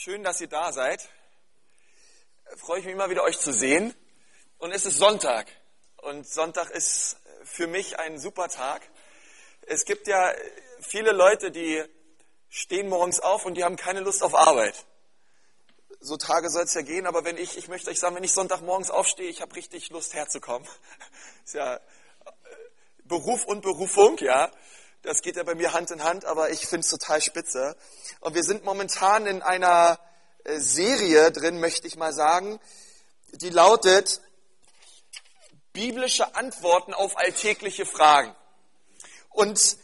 Schön, dass ihr da seid. Freue ich mich immer wieder, euch zu sehen. Und es ist Sonntag. Und Sonntag ist für mich ein super Tag. Es gibt ja viele Leute, die stehen morgens auf und die haben keine Lust auf Arbeit. So Tage soll es ja gehen, aber wenn ich, ich möchte euch sagen, wenn ich Sonntagmorgens aufstehe, ich habe richtig Lust herzukommen. Ist ja Beruf und Berufung, ja. Das geht ja bei mir Hand in Hand, aber ich finde es total spitze. Und wir sind momentan in einer äh, Serie drin, möchte ich mal sagen, die lautet biblische Antworten auf alltägliche Fragen. Und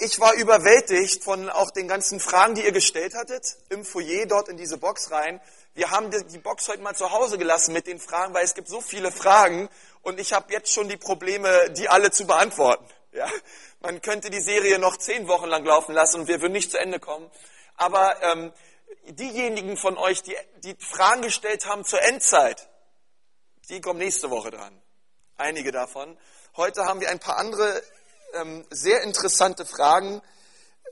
ich war überwältigt von auch den ganzen Fragen, die ihr gestellt hattet, im Foyer dort in diese Box rein. Wir haben die Box heute mal zu Hause gelassen mit den Fragen, weil es gibt so viele Fragen und ich habe jetzt schon die Probleme, die alle zu beantworten. Ja, man könnte die Serie noch zehn Wochen lang laufen lassen und wir würden nicht zu Ende kommen. Aber ähm, diejenigen von euch, die, die Fragen gestellt haben zur Endzeit, die kommen nächste Woche dran. Einige davon. Heute haben wir ein paar andere ähm, sehr interessante Fragen,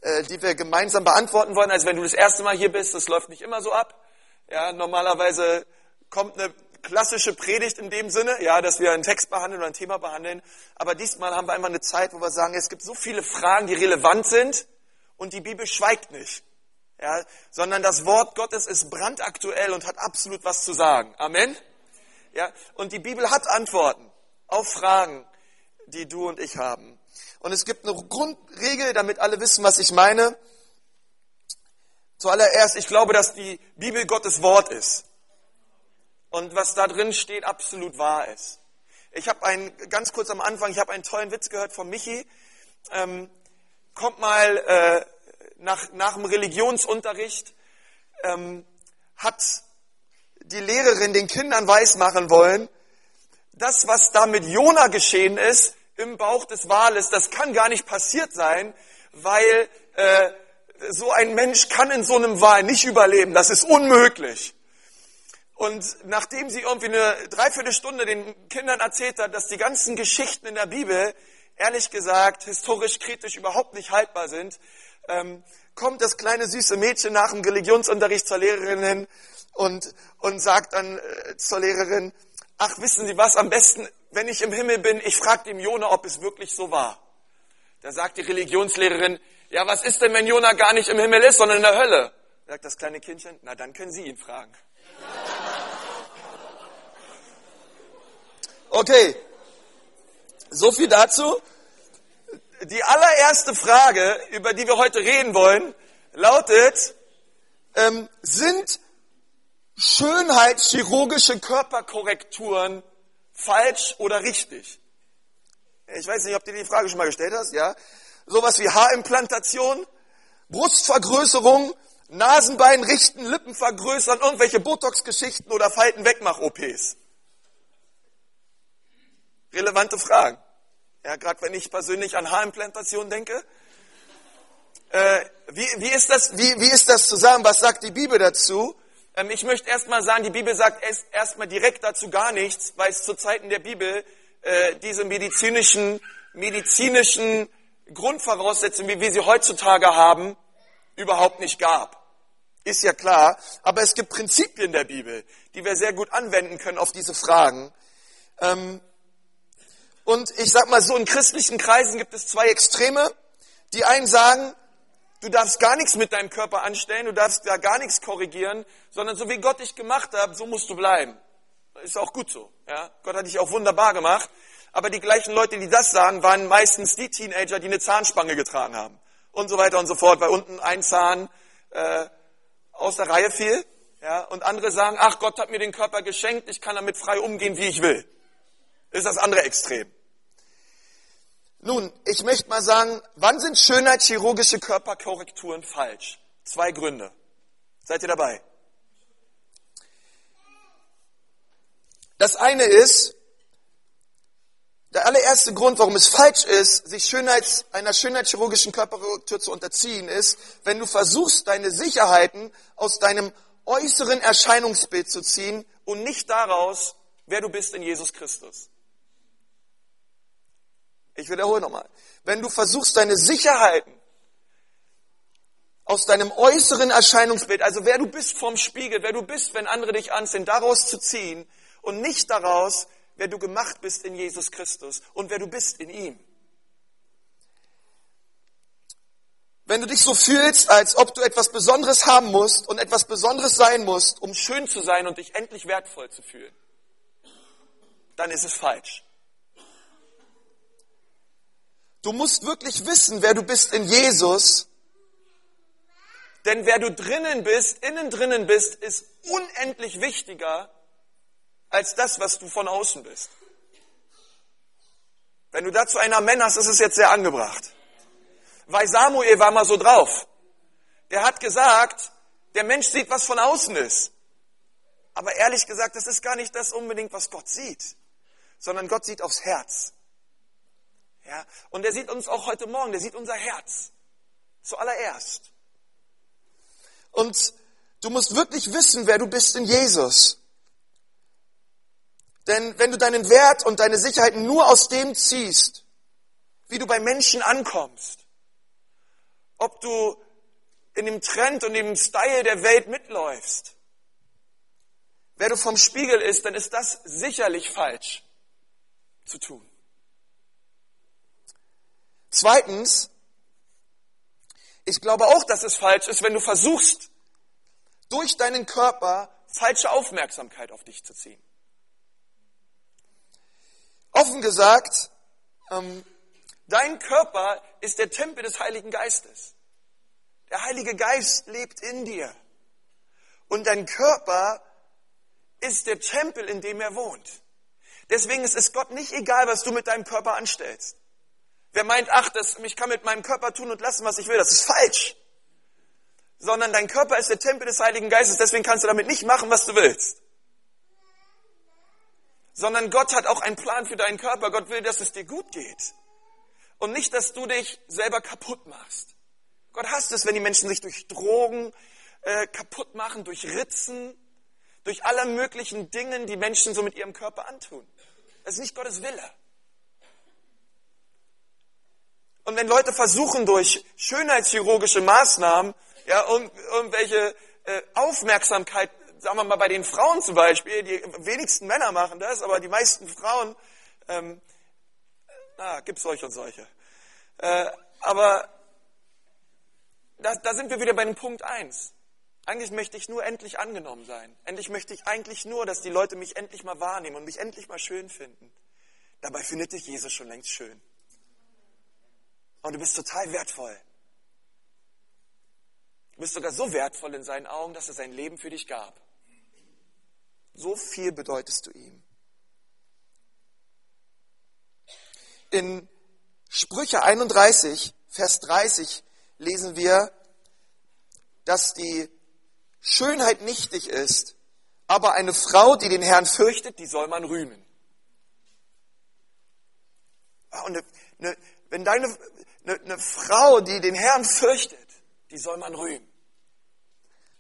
äh, die wir gemeinsam beantworten wollen. Also wenn du das erste Mal hier bist, das läuft nicht immer so ab. Ja, normalerweise kommt eine klassische Predigt in dem Sinne, ja, dass wir einen Text behandeln oder ein Thema behandeln. Aber diesmal haben wir einfach eine Zeit, wo wir sagen, es gibt so viele Fragen, die relevant sind und die Bibel schweigt nicht. Ja, sondern das Wort Gottes ist brandaktuell und hat absolut was zu sagen. Amen. Ja, und die Bibel hat Antworten auf Fragen, die du und ich haben. Und es gibt eine Grundregel, damit alle wissen, was ich meine. Zuallererst, ich glaube, dass die Bibel Gottes Wort ist und was da drin steht, absolut wahr ist. Ich habe einen, ganz kurz am Anfang, ich habe einen tollen Witz gehört von Michi. Ähm, kommt mal äh, nach, nach dem Religionsunterricht, ähm, hat die Lehrerin den Kindern weismachen wollen, das, was da mit Jona geschehen ist, im Bauch des Wales, das kann gar nicht passiert sein, weil äh, so ein Mensch kann in so einem Wal nicht überleben. Das ist unmöglich. Und nachdem sie irgendwie eine Dreiviertelstunde den Kindern erzählt hat, dass die ganzen Geschichten in der Bibel, ehrlich gesagt, historisch kritisch überhaupt nicht haltbar sind, ähm, kommt das kleine süße Mädchen nach dem Religionsunterricht zur Lehrerin hin und, und sagt dann äh, zur Lehrerin, ach wissen Sie was, am besten, wenn ich im Himmel bin, ich frage dem Jona, ob es wirklich so war. Da sagt die Religionslehrerin, ja was ist denn, wenn Jona gar nicht im Himmel ist, sondern in der Hölle? Sagt das kleine Kindchen, na dann können Sie ihn fragen. Okay, so viel dazu. Die allererste Frage, über die wir heute reden wollen, lautet, ähm, sind schönheitschirurgische Körperkorrekturen falsch oder richtig? Ich weiß nicht, ob du dir die Frage schon mal gestellt hast, ja? Sowas wie Haarimplantation, Brustvergrößerung, Nasenbein richten, Lippen vergrößern, irgendwelche Botox-Geschichten oder Falten-Wegmach-OPs relevante Fragen. Ja, gerade wenn ich persönlich an Haarimplantation denke. Äh, wie, wie, ist das, wie, wie ist das zusammen? Was sagt die Bibel dazu? Ähm, ich möchte erstmal sagen, die Bibel sagt erstmal direkt dazu gar nichts, weil es zu Zeiten der Bibel äh, diese medizinischen, medizinischen Grundvoraussetzungen, wie wir sie heutzutage haben, überhaupt nicht gab. Ist ja klar. Aber es gibt Prinzipien der Bibel, die wir sehr gut anwenden können auf diese Fragen. Ähm, und ich sag mal so, in christlichen Kreisen gibt es zwei Extreme. Die einen sagen, du darfst gar nichts mit deinem Körper anstellen, du darfst da gar nichts korrigieren, sondern so wie Gott dich gemacht hat, so musst du bleiben. Ist auch gut so. Ja? Gott hat dich auch wunderbar gemacht. Aber die gleichen Leute, die das sagen, waren meistens die Teenager, die eine Zahnspange getragen haben. Und so weiter und so fort, weil unten ein Zahn äh, aus der Reihe fiel. Ja? Und andere sagen, ach Gott hat mir den Körper geschenkt, ich kann damit frei umgehen, wie ich will. Ist das andere Extrem. Nun, ich möchte mal sagen, wann sind schönheitschirurgische Körperkorrekturen falsch? Zwei Gründe. Seid ihr dabei? Das eine ist, der allererste Grund, warum es falsch ist, sich Schönheits, einer schönheitschirurgischen Körperkorrektur zu unterziehen, ist, wenn du versuchst, deine Sicherheiten aus deinem äußeren Erscheinungsbild zu ziehen und nicht daraus, wer du bist in Jesus Christus. Ich wiederhole nochmal. Wenn du versuchst, deine Sicherheiten aus deinem äußeren Erscheinungsbild, also wer du bist vom Spiegel, wer du bist, wenn andere dich ansehen, daraus zu ziehen und nicht daraus, wer du gemacht bist in Jesus Christus und wer du bist in ihm. Wenn du dich so fühlst, als ob du etwas Besonderes haben musst und etwas Besonderes sein musst, um schön zu sein und dich endlich wertvoll zu fühlen, dann ist es falsch. Du musst wirklich wissen, wer du bist in Jesus denn wer du drinnen bist, innen drinnen bist, ist unendlich wichtiger als das, was du von außen bist. Wenn du dazu ein Amen hast, ist es jetzt sehr angebracht. Weil Samuel war mal so drauf. Der hat gesagt, der Mensch sieht, was von außen ist. Aber ehrlich gesagt, das ist gar nicht das unbedingt, was Gott sieht, sondern Gott sieht aufs Herz. Ja? Und er sieht uns auch heute Morgen, der sieht unser Herz. Zuallererst. Und du musst wirklich wissen, wer du bist in Jesus. Denn wenn du deinen Wert und deine Sicherheit nur aus dem ziehst, wie du bei Menschen ankommst, ob du in dem Trend und dem Style der Welt mitläufst, wer du vom Spiegel ist, dann ist das sicherlich falsch zu tun. Zweitens, ich glaube auch, dass es falsch ist, wenn du versuchst, durch deinen Körper falsche Aufmerksamkeit auf dich zu ziehen. Offen gesagt, ähm, dein Körper ist der Tempel des Heiligen Geistes. Der Heilige Geist lebt in dir. Und dein Körper ist der Tempel, in dem er wohnt. Deswegen ist es Gott nicht egal, was du mit deinem Körper anstellst. Wer meint, ach, das, ich kann mit meinem Körper tun und lassen, was ich will, das ist falsch. Sondern dein Körper ist der Tempel des Heiligen Geistes, deswegen kannst du damit nicht machen, was du willst. Sondern Gott hat auch einen Plan für deinen Körper. Gott will, dass es dir gut geht. Und nicht, dass du dich selber kaputt machst. Gott hasst es, wenn die Menschen sich durch Drogen äh, kaputt machen, durch Ritzen, durch alle möglichen Dingen, die Menschen so mit ihrem Körper antun. Das ist nicht Gottes Wille. Und wenn Leute versuchen, durch schönheitschirurgische Maßnahmen, ja, um, irgendwelche äh, Aufmerksamkeit, sagen wir mal bei den Frauen zum Beispiel, die wenigsten Männer machen das, aber die meisten Frauen, ähm, na, gibt's solche und solche. Äh, aber da, da sind wir wieder bei dem Punkt eins. Eigentlich möchte ich nur endlich angenommen sein. Endlich möchte ich eigentlich nur, dass die Leute mich endlich mal wahrnehmen und mich endlich mal schön finden. Dabei findet dich Jesus schon längst schön. Und du bist total wertvoll. Du bist sogar so wertvoll in seinen Augen, dass er sein Leben für dich gab. So viel bedeutest du ihm. In Sprüche 31, Vers 30 lesen wir, dass die Schönheit nichtig ist, aber eine Frau, die den Herrn fürchtet, die soll man rühmen. Ah, und eine, eine, wenn deine, eine, eine Frau, die den Herrn fürchtet, die soll man rühmen.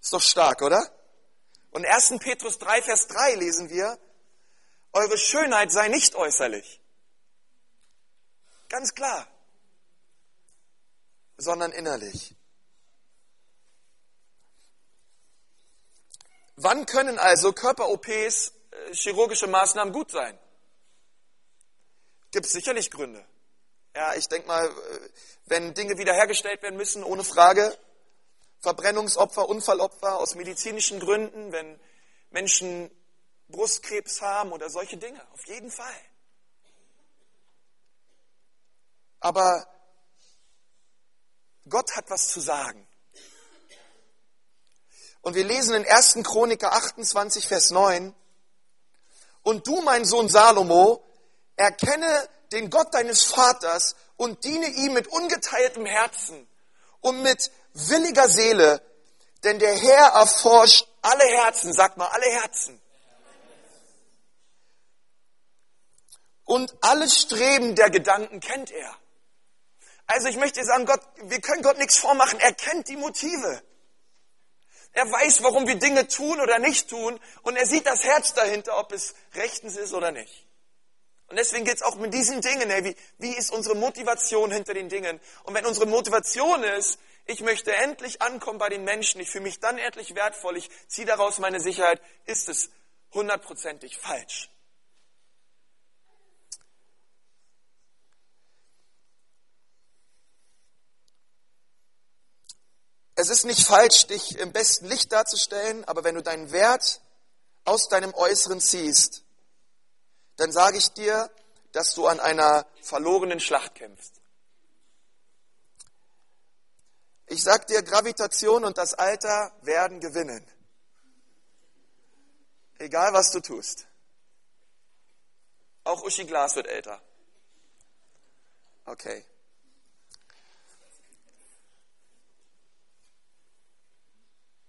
Ist doch stark, oder? Und 1. Petrus 3, Vers 3 lesen wir, eure Schönheit sei nicht äußerlich. Ganz klar. Sondern innerlich. Wann können also Körper-OPs, äh, chirurgische Maßnahmen gut sein? Gibt es sicherlich Gründe. Ja, ich denke mal, äh, wenn Dinge wiederhergestellt werden müssen, ohne Frage. Verbrennungsopfer, Unfallopfer aus medizinischen Gründen, wenn Menschen Brustkrebs haben oder solche Dinge. Auf jeden Fall. Aber Gott hat was zu sagen. Und wir lesen in 1. Chroniker 28, Vers 9, und du, mein Sohn Salomo, erkenne den Gott deines Vaters und diene ihm mit ungeteiltem Herzen und mit williger Seele, denn der Herr erforscht alle Herzen, sagt mal alle Herzen. Und alle Streben der Gedanken kennt er. Also ich möchte sagen, Gott, wir können Gott nichts vormachen. Er kennt die Motive. Er weiß, warum wir Dinge tun oder nicht tun. Und er sieht das Herz dahinter, ob es rechtens ist oder nicht. Und deswegen geht es auch mit diesen Dingen. Hey, wie, wie ist unsere Motivation hinter den Dingen? Und wenn unsere Motivation ist, ich möchte endlich ankommen bei den Menschen, ich fühle mich dann endlich wertvoll, ich ziehe daraus meine Sicherheit, ist es hundertprozentig falsch. Es ist nicht falsch, dich im besten Licht darzustellen, aber wenn du deinen Wert aus deinem Äußeren ziehst, dann sage ich dir, dass du an einer verlorenen Schlacht kämpfst. Ich sag dir, Gravitation und das Alter werden gewinnen. Egal was du tust. Auch Uschi Glas wird älter. Okay.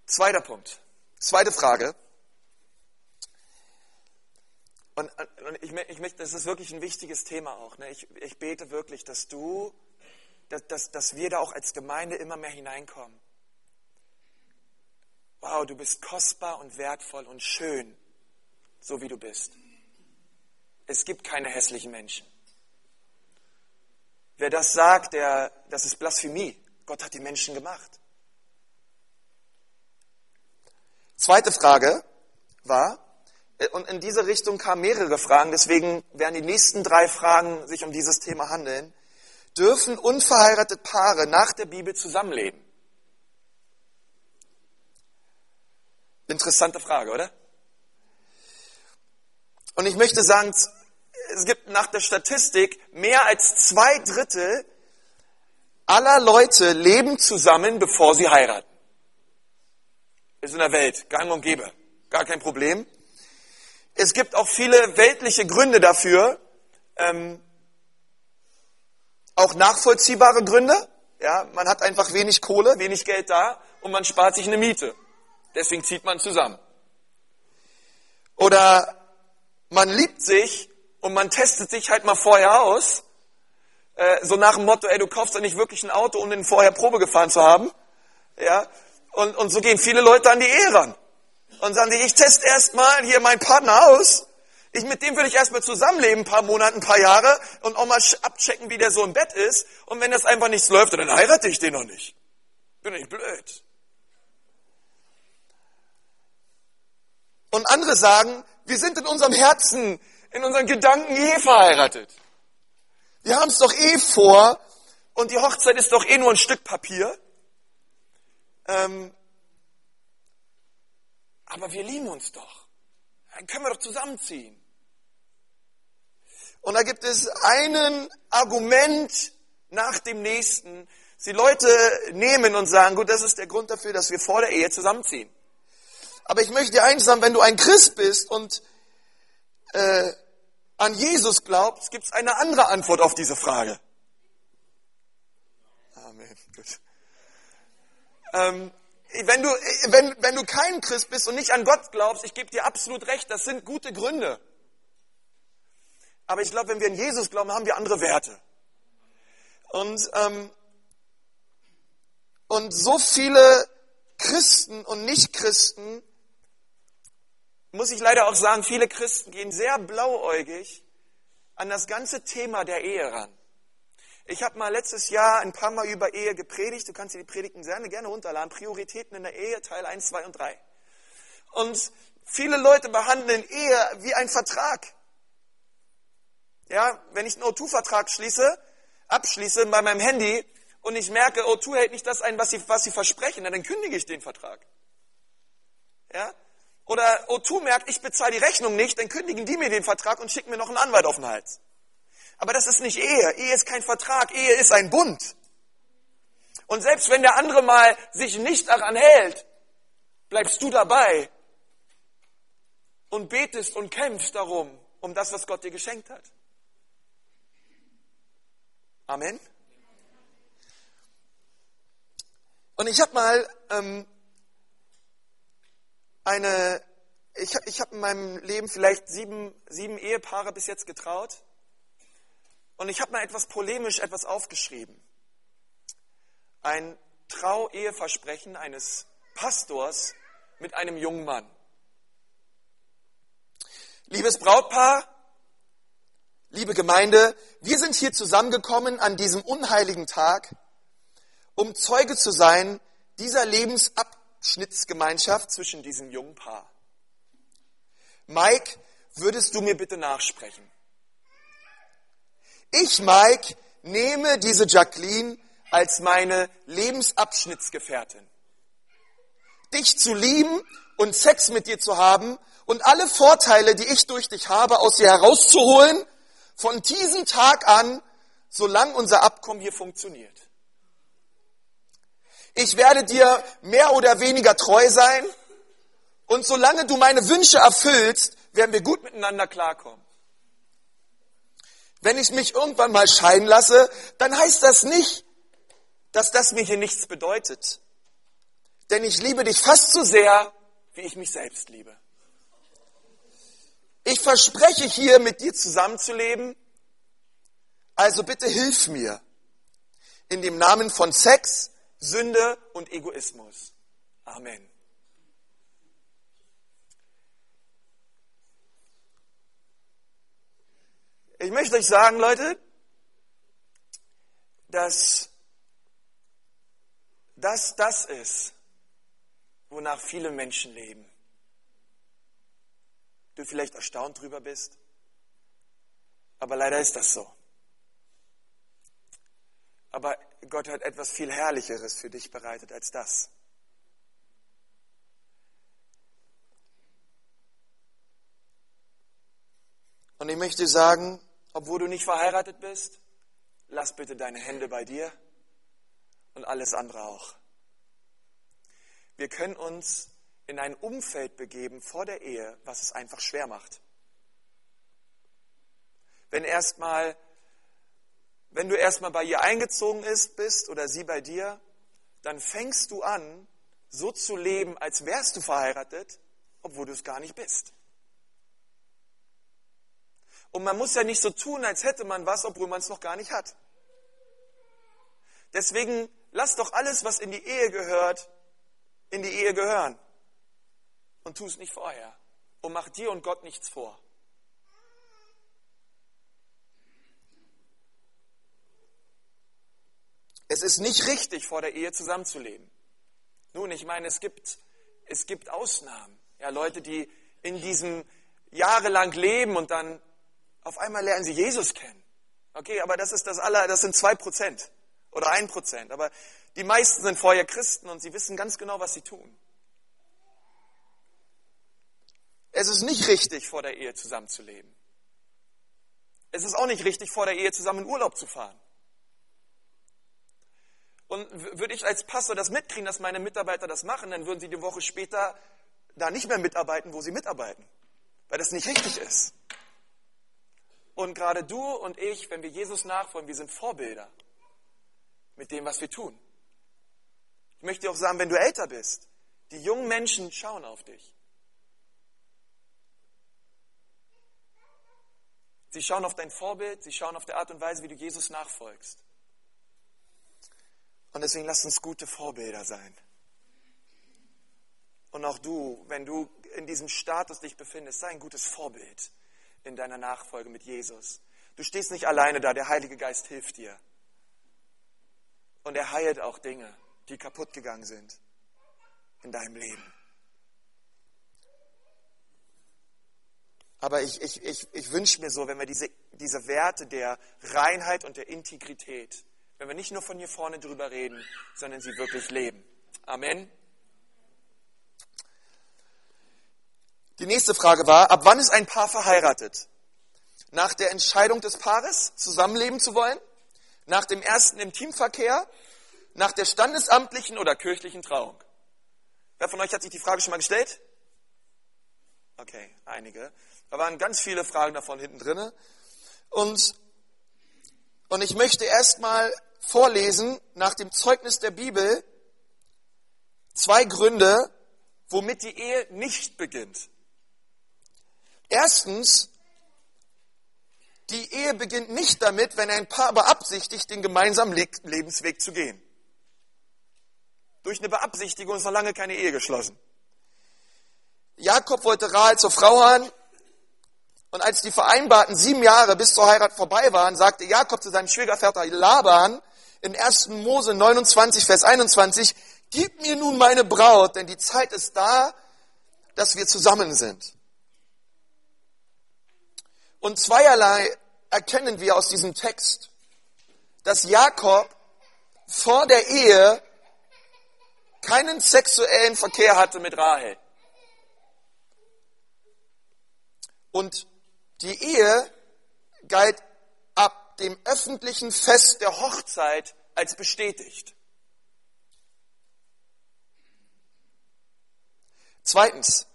Zweiter Punkt. Zweite Frage. Und, und ich, ich das ist wirklich ein wichtiges Thema auch. Ne? Ich, ich bete wirklich, dass du, dass, dass, dass wir da auch als Gemeinde immer mehr hineinkommen. Wow, du bist kostbar und wertvoll und schön, so wie du bist. Es gibt keine hässlichen Menschen. Wer das sagt, der, das ist Blasphemie. Gott hat die Menschen gemacht. Zweite Frage war, und in diese Richtung kamen mehrere Fragen, deswegen werden die nächsten drei Fragen sich um dieses Thema handeln. Dürfen unverheiratete Paare nach der Bibel zusammenleben? Interessante Frage, oder? Und ich möchte sagen, es gibt nach der Statistik mehr als zwei Drittel aller Leute leben zusammen, bevor sie heiraten. Ist in der Welt gang und gäbe. Gar kein Problem. Es gibt auch viele weltliche Gründe dafür, ähm, auch nachvollziehbare Gründe. Ja, man hat einfach wenig Kohle, wenig Geld da und man spart sich eine Miete. Deswegen zieht man zusammen. Oder man liebt sich und man testet sich halt mal vorher aus, äh, so nach dem Motto, ey, du kaufst doch nicht wirklich ein Auto, um den vorher Probe gefahren zu haben. Ja, und, und so gehen viele Leute an die Ehe ran und sagen die, ich teste erstmal hier meinen Partner aus. Ich, mit dem will ich erstmal zusammenleben, ein paar Monate, ein paar Jahre und auch mal abchecken, wie der so im Bett ist. Und wenn das einfach nichts läuft, dann heirate ich den noch nicht. Bin ich blöd. Und andere sagen, wir sind in unserem Herzen, in unseren Gedanken eh verheiratet. Wir haben es doch eh vor und die Hochzeit ist doch eh nur ein Stück Papier. Ähm, aber wir lieben uns doch. Dann können wir doch zusammenziehen. Und da gibt es einen Argument nach dem nächsten. Die Leute nehmen und sagen, gut, das ist der Grund dafür, dass wir vor der Ehe zusammenziehen. Aber ich möchte dir eins sagen, wenn du ein Christ bist und äh, an Jesus glaubst, gibt es eine andere Antwort auf diese Frage. Amen. Gut. Ähm, wenn du, wenn, wenn du kein Christ bist und nicht an Gott glaubst, ich gebe dir absolut recht, das sind gute Gründe. Aber ich glaube, wenn wir an Jesus glauben, haben wir andere Werte. Und, ähm, und so viele Christen und Nichtchristen, muss ich leider auch sagen, viele Christen gehen sehr blauäugig an das ganze Thema der Ehe ran. Ich habe mal letztes Jahr ein paar Mal über Ehe gepredigt. Du kannst dir die Predigten sehr gerne runterladen. Prioritäten in der Ehe, Teil 1, 2 und 3. Und viele Leute behandeln Ehe wie ein Vertrag. Ja, wenn ich einen O2-Vertrag schließe, abschließe bei meinem Handy und ich merke, O2 hält nicht das ein, was sie, was sie versprechen, dann kündige ich den Vertrag. Ja? Oder O2 merkt, ich bezahle die Rechnung nicht, dann kündigen die mir den Vertrag und schicken mir noch einen Anwalt auf den Hals. Aber das ist nicht Ehe. Ehe ist kein Vertrag. Ehe ist ein Bund. Und selbst wenn der andere mal sich nicht daran hält, bleibst du dabei und betest und kämpfst darum, um das, was Gott dir geschenkt hat. Amen. Und ich habe mal ähm, eine, ich, ich habe in meinem Leben vielleicht sieben, sieben Ehepaare bis jetzt getraut. Und ich habe mal etwas polemisch etwas aufgeschrieben. Ein Trau-Eheversprechen eines Pastors mit einem jungen Mann. Liebes Brautpaar, liebe Gemeinde, wir sind hier zusammengekommen an diesem unheiligen Tag, um Zeuge zu sein dieser Lebensabschnittsgemeinschaft zwischen diesem jungen Paar. Mike, würdest du mir bitte nachsprechen? Ich, Mike, nehme diese Jacqueline als meine Lebensabschnittsgefährtin. Dich zu lieben und Sex mit dir zu haben und alle Vorteile, die ich durch dich habe, aus dir herauszuholen, von diesem Tag an, solange unser Abkommen hier funktioniert. Ich werde dir mehr oder weniger treu sein und solange du meine Wünsche erfüllst, werden wir gut miteinander klarkommen. Wenn ich mich irgendwann mal scheiden lasse, dann heißt das nicht, dass das mir hier nichts bedeutet. Denn ich liebe dich fast so sehr, wie ich mich selbst liebe. Ich verspreche hier mit dir zusammenzuleben, also bitte hilf mir in dem Namen von Sex, Sünde und Egoismus. Amen. Ich möchte euch sagen, Leute, dass das das ist, wonach viele Menschen leben. Du vielleicht erstaunt drüber bist, aber leider ist das so. Aber Gott hat etwas viel Herrlicheres für dich bereitet als das. Und ich möchte sagen, obwohl du nicht verheiratet bist, lass bitte deine Hände bei dir und alles andere auch. Wir können uns in ein Umfeld begeben vor der Ehe, was es einfach schwer macht. Wenn erstmal, wenn du erstmal bei ihr eingezogen ist, bist oder sie bei dir, dann fängst du an, so zu leben, als wärst du verheiratet, obwohl du es gar nicht bist. Und man muss ja nicht so tun, als hätte man was, obwohl man es noch gar nicht hat. Deswegen lass doch alles, was in die Ehe gehört, in die Ehe gehören. Und tu es nicht vorher. Und mach dir und Gott nichts vor. Es ist nicht richtig, vor der Ehe zusammenzuleben. Nun, ich meine, es gibt, es gibt Ausnahmen. Ja, Leute, die in diesem jahrelang leben und dann auf einmal lernen sie Jesus kennen. Okay, aber das ist das aller, das sind zwei Prozent oder ein Prozent. Aber die meisten sind vorher Christen und sie wissen ganz genau, was sie tun. Es ist nicht richtig, vor der Ehe zusammenzuleben. Es ist auch nicht richtig, vor der Ehe zusammen in Urlaub zu fahren. Und würde ich als Pastor das mitkriegen, dass meine Mitarbeiter das machen, dann würden sie die Woche später da nicht mehr mitarbeiten, wo sie mitarbeiten, weil das nicht richtig ist. Und gerade du und ich, wenn wir Jesus nachfolgen, wir sind Vorbilder mit dem, was wir tun. Ich möchte auch sagen, wenn du älter bist, die jungen Menschen schauen auf dich. Sie schauen auf dein Vorbild, sie schauen auf die Art und Weise, wie du Jesus nachfolgst. Und deswegen lass uns gute Vorbilder sein. Und auch du, wenn du in diesem Status dich befindest, sei ein gutes Vorbild in deiner Nachfolge mit Jesus. Du stehst nicht alleine da, der Heilige Geist hilft dir. Und er heilt auch Dinge, die kaputt gegangen sind in deinem Leben. Aber ich, ich, ich, ich wünsche mir so, wenn wir diese, diese Werte der Reinheit und der Integrität, wenn wir nicht nur von hier vorne drüber reden, sondern sie wirklich leben. Amen. Die nächste Frage war, ab wann ist ein Paar verheiratet? Nach der Entscheidung des Paares, zusammenleben zu wollen? Nach dem ersten Intimverkehr? Nach der standesamtlichen oder kirchlichen Trauung? Wer von euch hat sich die Frage schon mal gestellt? Okay, einige. Da waren ganz viele Fragen davon hinten drinne. Und, und ich möchte erstmal vorlesen nach dem Zeugnis der Bibel zwei Gründe, womit die Ehe nicht beginnt. Erstens, die Ehe beginnt nicht damit, wenn ein Paar beabsichtigt, den gemeinsamen Lebensweg zu gehen. Durch eine Beabsichtigung ist noch lange keine Ehe geschlossen. Jakob wollte Rahel zur Frau haben Und als die vereinbarten sieben Jahre bis zur Heirat vorbei waren, sagte Jakob zu seinem Schwiegervater Laban in 1. Mose 29, Vers 21, Gib mir nun meine Braut, denn die Zeit ist da, dass wir zusammen sind. Und zweierlei erkennen wir aus diesem Text, dass Jakob vor der Ehe keinen sexuellen Verkehr hatte mit Rahel. Und die Ehe galt ab dem öffentlichen Fest der Hochzeit als bestätigt. Zweitens,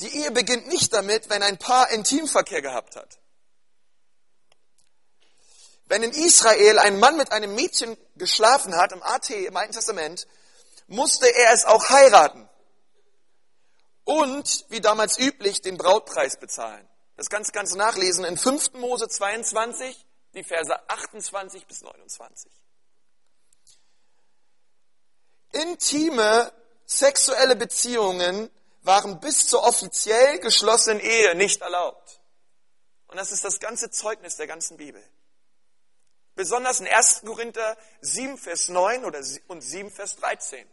die Ehe beginnt nicht damit, wenn ein Paar Intimverkehr gehabt hat. Wenn in Israel ein Mann mit einem Mädchen geschlafen hat, im AT, im Alten Testament, musste er es auch heiraten. Und, wie damals üblich, den Brautpreis bezahlen. Das kannst du ganz nachlesen in 5. Mose 22, die Verse 28 bis 29 intime sexuelle Beziehungen waren bis zur offiziell geschlossenen Ehe nicht erlaubt. Und das ist das ganze Zeugnis der ganzen Bibel. Besonders in 1. Korinther 7, Vers 9 oder und 7, Vers 13.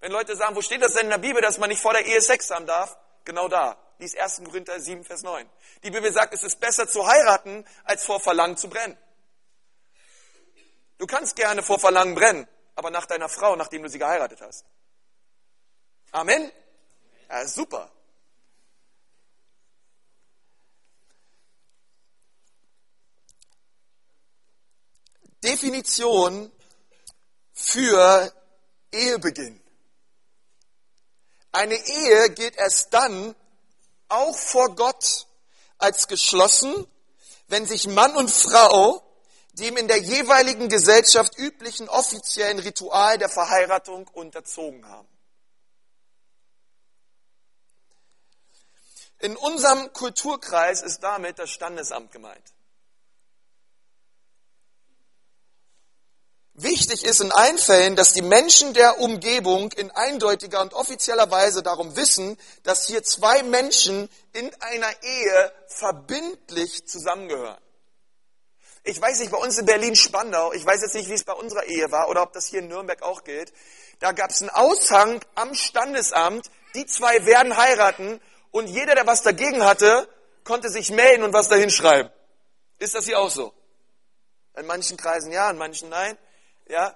Wenn Leute sagen, wo steht das denn in der Bibel, dass man nicht vor der Ehe Sex haben darf? Genau da. Dies 1. Korinther 7, Vers 9. Die Bibel sagt, es ist besser zu heiraten, als vor Verlangen zu brennen. Du kannst gerne vor Verlangen brennen, aber nach deiner Frau, nachdem du sie geheiratet hast. Amen? Ja, super. Definition für Ehebeginn. Eine Ehe gilt erst dann auch vor Gott als geschlossen, wenn sich Mann und Frau dem in der jeweiligen Gesellschaft üblichen offiziellen Ritual der Verheiratung unterzogen haben. In unserem Kulturkreis ist damit das Standesamt gemeint. Wichtig ist in allen Fällen, dass die Menschen der Umgebung in eindeutiger und offizieller Weise darum wissen, dass hier zwei Menschen in einer Ehe verbindlich zusammengehören. Ich weiß nicht, bei uns in Berlin-Spandau, ich weiß jetzt nicht, wie es bei unserer Ehe war oder ob das hier in Nürnberg auch gilt, da gab es einen Aushang am Standesamt, die zwei werden heiraten und jeder, der was dagegen hatte, konnte sich melden und was dahin schreiben. Ist das hier auch so? In manchen Kreisen ja, in manchen nein. Ja,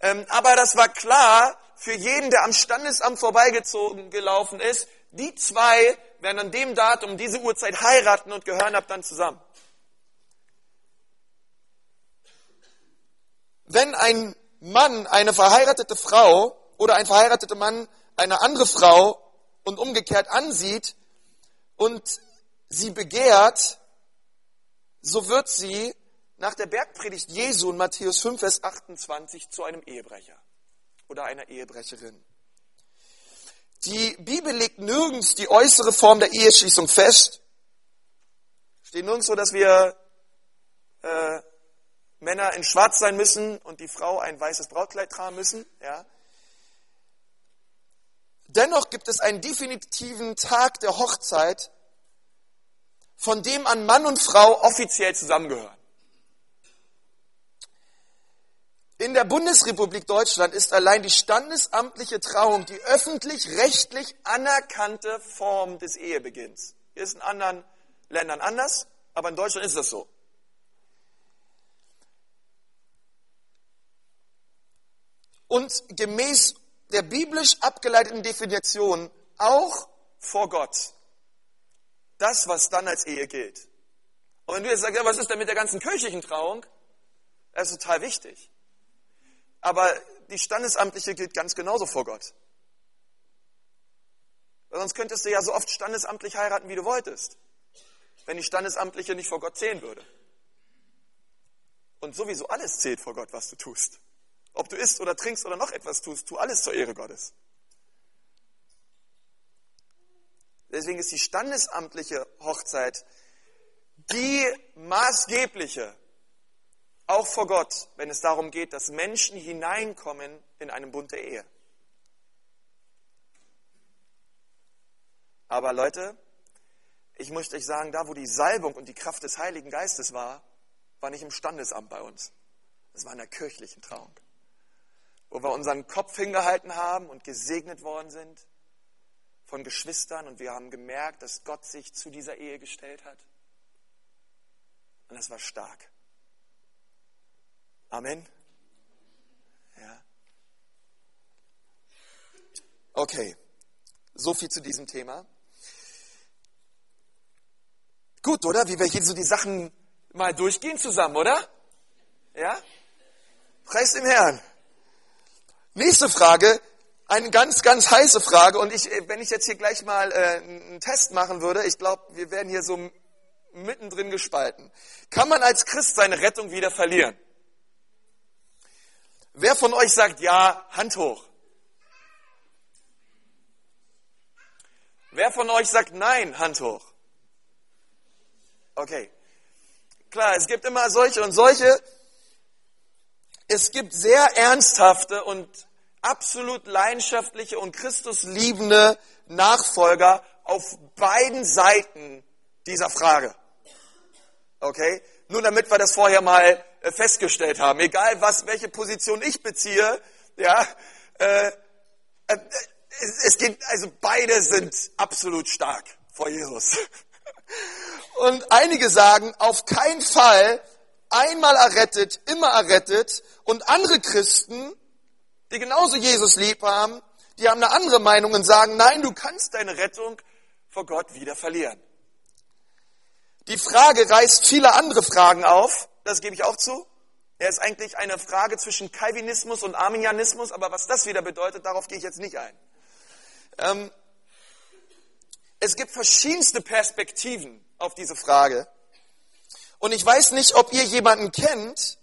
ähm, aber das war klar für jeden, der am Standesamt vorbeigezogen gelaufen ist. Die zwei werden an dem Datum, diese Uhrzeit heiraten und gehören ab dann zusammen. wenn ein Mann eine verheiratete Frau oder ein verheirateter Mann eine andere Frau und umgekehrt ansieht und sie begehrt, so wird sie nach der Bergpredigt Jesu in Matthäus 5, Vers 28 zu einem Ehebrecher oder einer Ehebrecherin. Die Bibel legt nirgends die äußere Form der Eheschließung fest. Steht nirgends so, dass wir äh, Männer in Schwarz sein müssen und die Frau ein weißes Brautkleid tragen müssen. Ja. Dennoch gibt es einen definitiven Tag der Hochzeit, von dem an Mann und Frau offiziell zusammengehören. In der Bundesrepublik Deutschland ist allein die standesamtliche Trauung die öffentlich-rechtlich anerkannte Form des Ehebeginns. Hier ist in anderen Ländern anders, aber in Deutschland ist das so. und gemäß der biblisch abgeleiteten Definition auch vor Gott. Das, was dann als Ehe gilt. Und wenn du jetzt sagst, ja, was ist denn mit der ganzen kirchlichen Trauung? Das ist total wichtig. Aber die standesamtliche gilt ganz genauso vor Gott. Weil sonst könntest du ja so oft standesamtlich heiraten, wie du wolltest, wenn die standesamtliche nicht vor Gott zählen würde. Und sowieso alles zählt vor Gott, was du tust. Ob du isst oder trinkst oder noch etwas tust, tu alles zur Ehre Gottes. Deswegen ist die standesamtliche Hochzeit die maßgebliche, auch vor Gott, wenn es darum geht, dass Menschen hineinkommen in eine bunte Ehe. Aber Leute, ich möchte euch sagen, da wo die Salbung und die Kraft des Heiligen Geistes war, war nicht im Standesamt bei uns. Es war in der kirchlichen Trauung, wo wir unseren Kopf hingehalten haben und gesegnet worden sind von Geschwistern und wir haben gemerkt, dass Gott sich zu dieser Ehe gestellt hat. Und das war stark. Amen. Ja. Okay, so viel zu diesem Thema. Gut, oder? Wie wir hier so die Sachen mal durchgehen zusammen, oder? Ja? Preis dem Herrn. Nächste Frage, eine ganz, ganz heiße Frage. Und ich, wenn ich jetzt hier gleich mal äh, einen Test machen würde, ich glaube, wir werden hier so mittendrin gespalten. Kann man als Christ seine Rettung wieder verlieren? Wer von euch sagt ja, Hand hoch? Wer von euch sagt nein, Hand hoch? Okay. Klar, es gibt immer solche und solche. Es gibt sehr ernsthafte und absolut leidenschaftliche und Christus liebende Nachfolger auf beiden Seiten dieser Frage. Okay? Nur damit wir das vorher mal äh, festgestellt haben. Egal was, welche Position ich beziehe, ja, äh, äh, es geht, also beide sind absolut stark vor Jesus. Und einige sagen, auf keinen Fall einmal errettet, immer errettet. Und andere Christen, die genauso Jesus lieb haben, die haben eine andere Meinung und sagen, nein, du kannst deine Rettung vor Gott wieder verlieren. Die Frage reißt viele andere Fragen auf, das gebe ich auch zu. Er ist eigentlich eine Frage zwischen Calvinismus und Arminianismus, aber was das wieder bedeutet, darauf gehe ich jetzt nicht ein. Ähm, es gibt verschiedenste Perspektiven auf diese Frage. Und ich weiß nicht, ob ihr jemanden kennt,